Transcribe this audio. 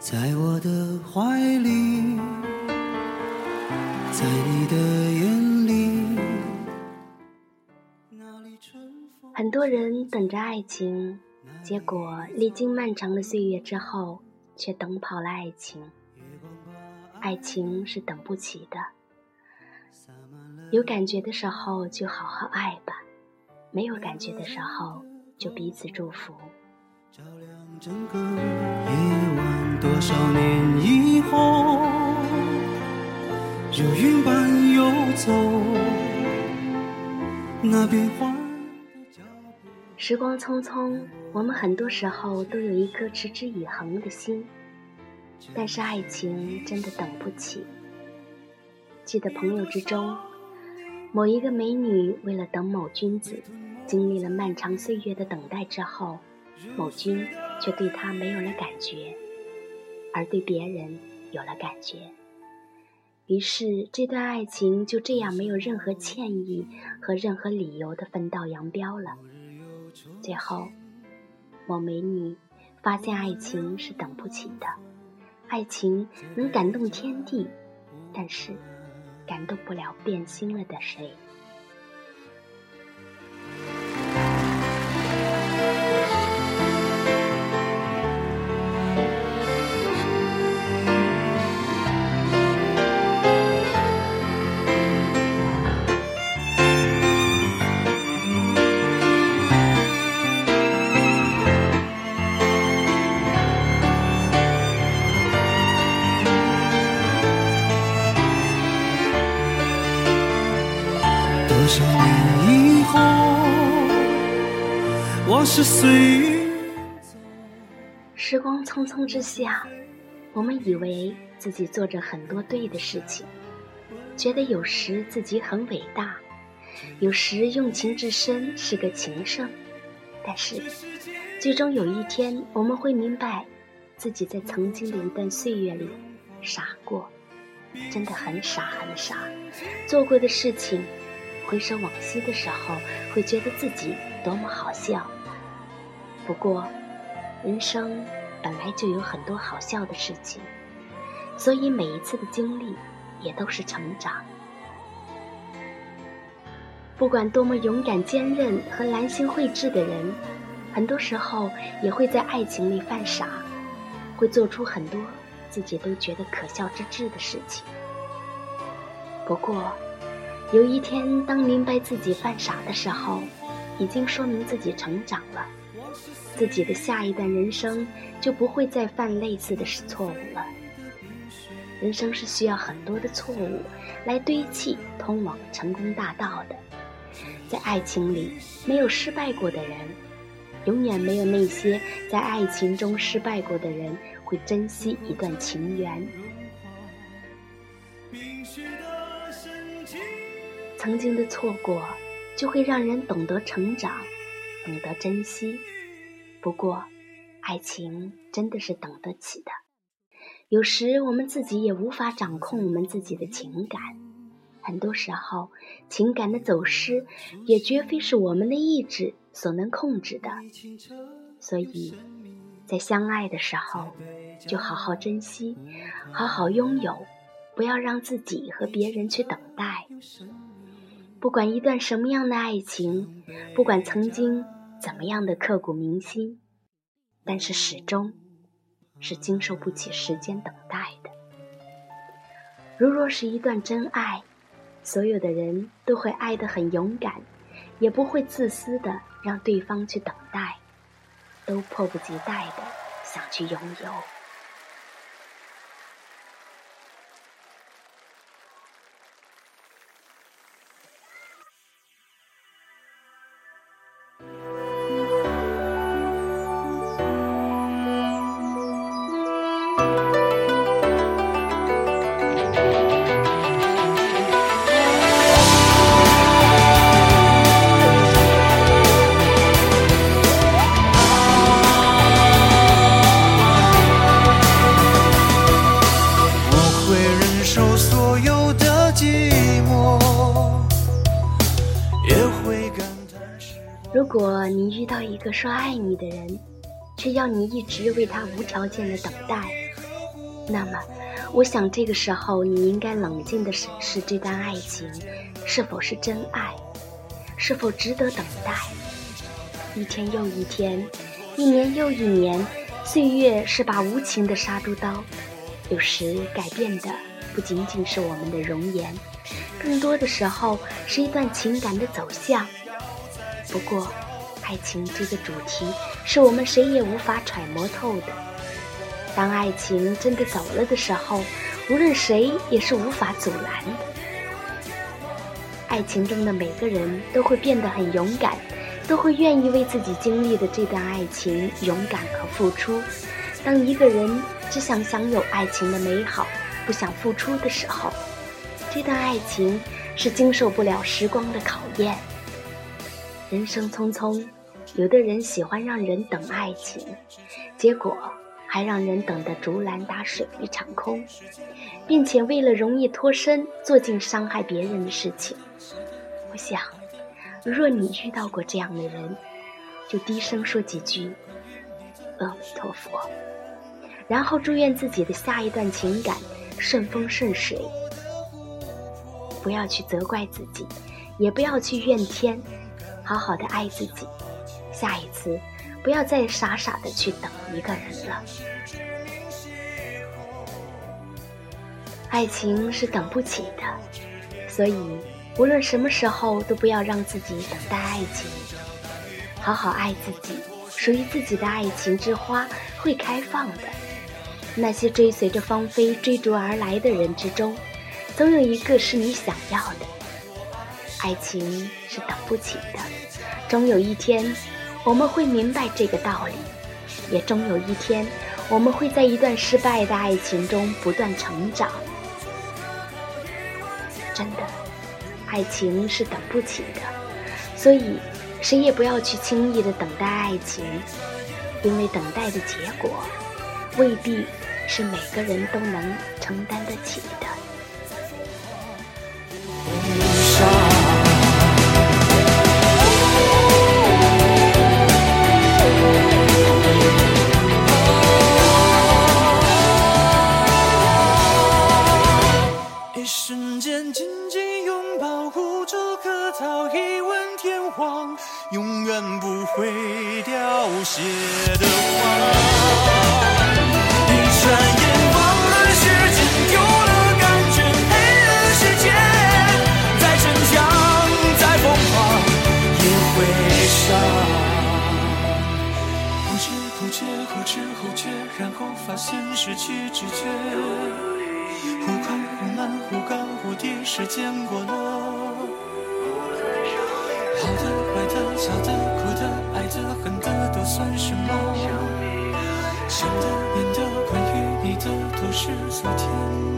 在我的怀里，在你的眼里。很多人等着爱情，结果历经漫长的岁月之后，却等跑了爱情。爱情是等不起的，有感觉的时候就好好爱吧，没有感觉的时候就彼此祝福。照亮整个夜晚，多少年以后，如云般游走，那变幻时光匆匆，我们很多时候都有一颗持之以恒的心，但是爱情真的等不起。记得朋友之中，某一个美女为了等某君子，经历了漫长岁月的等待之后。某君却对她没有了感觉，而对别人有了感觉。于是，这段爱情就这样没有任何歉意和任何理由的分道扬镳了。最后，某美女发现爱情是等不起的，爱情能感动天地，但是感动不了变心了的谁。时光匆匆之下，我们以为自己做着很多对的事情，觉得有时自己很伟大，有时用情至深是个情圣。但是，最终有一天，我们会明白，自己在曾经的一段岁月里傻过，真的很傻很傻，做过的事情。回首往昔的时候，会觉得自己多么好笑。不过，人生本来就有很多好笑的事情，所以每一次的经历也都是成长。不管多么勇敢坚韧和兰心慧智的人，很多时候也会在爱情里犯傻，会做出很多自己都觉得可笑之至的事情。不过，有一天，当明白自己犯傻的时候，已经说明自己成长了，自己的下一段人生就不会再犯类似的错误了。人生是需要很多的错误来堆砌通往成功大道的，在爱情里没有失败过的人，永远没有那些在爱情中失败过的人会珍惜一段情缘。曾经的错过，就会让人懂得成长，懂得珍惜。不过，爱情真的是等得起的。有时我们自己也无法掌控我们自己的情感，很多时候情感的走失，也绝非是我们的意志所能控制的。所以，在相爱的时候，就好好珍惜，好好拥有，不要让自己和别人去等待。不管一段什么样的爱情，不管曾经怎么样的刻骨铭心，但是始终是经受不起时间等待的。如若是一段真爱，所有的人都会爱得很勇敢，也不会自私的让对方去等待，都迫不及待的想去拥有。果你遇到一个说爱你的人，却要你一直为他无条件的等待，那么，我想这个时候你应该冷静的审视这段爱情是否是真爱，是否值得等待。一天又一天，一年又一年，岁月是把无情的杀猪刀，有时改变的不仅仅是我们的容颜，更多的时候是一段情感的走向。不过，爱情这个主题是我们谁也无法揣摩透的。当爱情真的走了的时候，无论谁也是无法阻拦的。爱情中的每个人都会变得很勇敢，都会愿意为自己经历的这段爱情勇敢和付出。当一个人只想享有爱情的美好，不想付出的时候，这段爱情是经受不了时光的考验。人生匆匆，有的人喜欢让人等爱情，结果。还让人等得竹篮打水一场空，并且为了容易脱身，做尽伤害别人的事情。我想，若你遇到过这样的人，就低声说几句“阿弥陀佛”，然后祝愿自己的下一段情感顺风顺水。不要去责怪自己，也不要去怨天，好好的爱自己。下一次。不要再傻傻的去等一个人了。爱情是等不起的，所以无论什么时候都不要让自己等待爱情。好好爱自己，属于自己的爱情之花会开放的。那些追随着芳菲追逐而来的人之中，总有一个是你想要的。爱情是等不起的，终有一天。我们会明白这个道理，也终有一天，我们会在一段失败的爱情中不断成长。真的，爱情是等不起的，所以谁也不要去轻易的等待爱情，因为等待的结果未必是每个人都能承担得起的。一闻天荒永远不会凋谢的花。一转眼，忘了时间，丢了感觉，黑了世界。再逞强，再疯狂，也会伤。不知不觉，后知后觉，然后发现失去知觉。忽快忽慢，忽高忽低，时间过了。好的、坏的、笑的、哭的、爱的、恨的，都算什么？想的、念的，关于你的，都是昨天。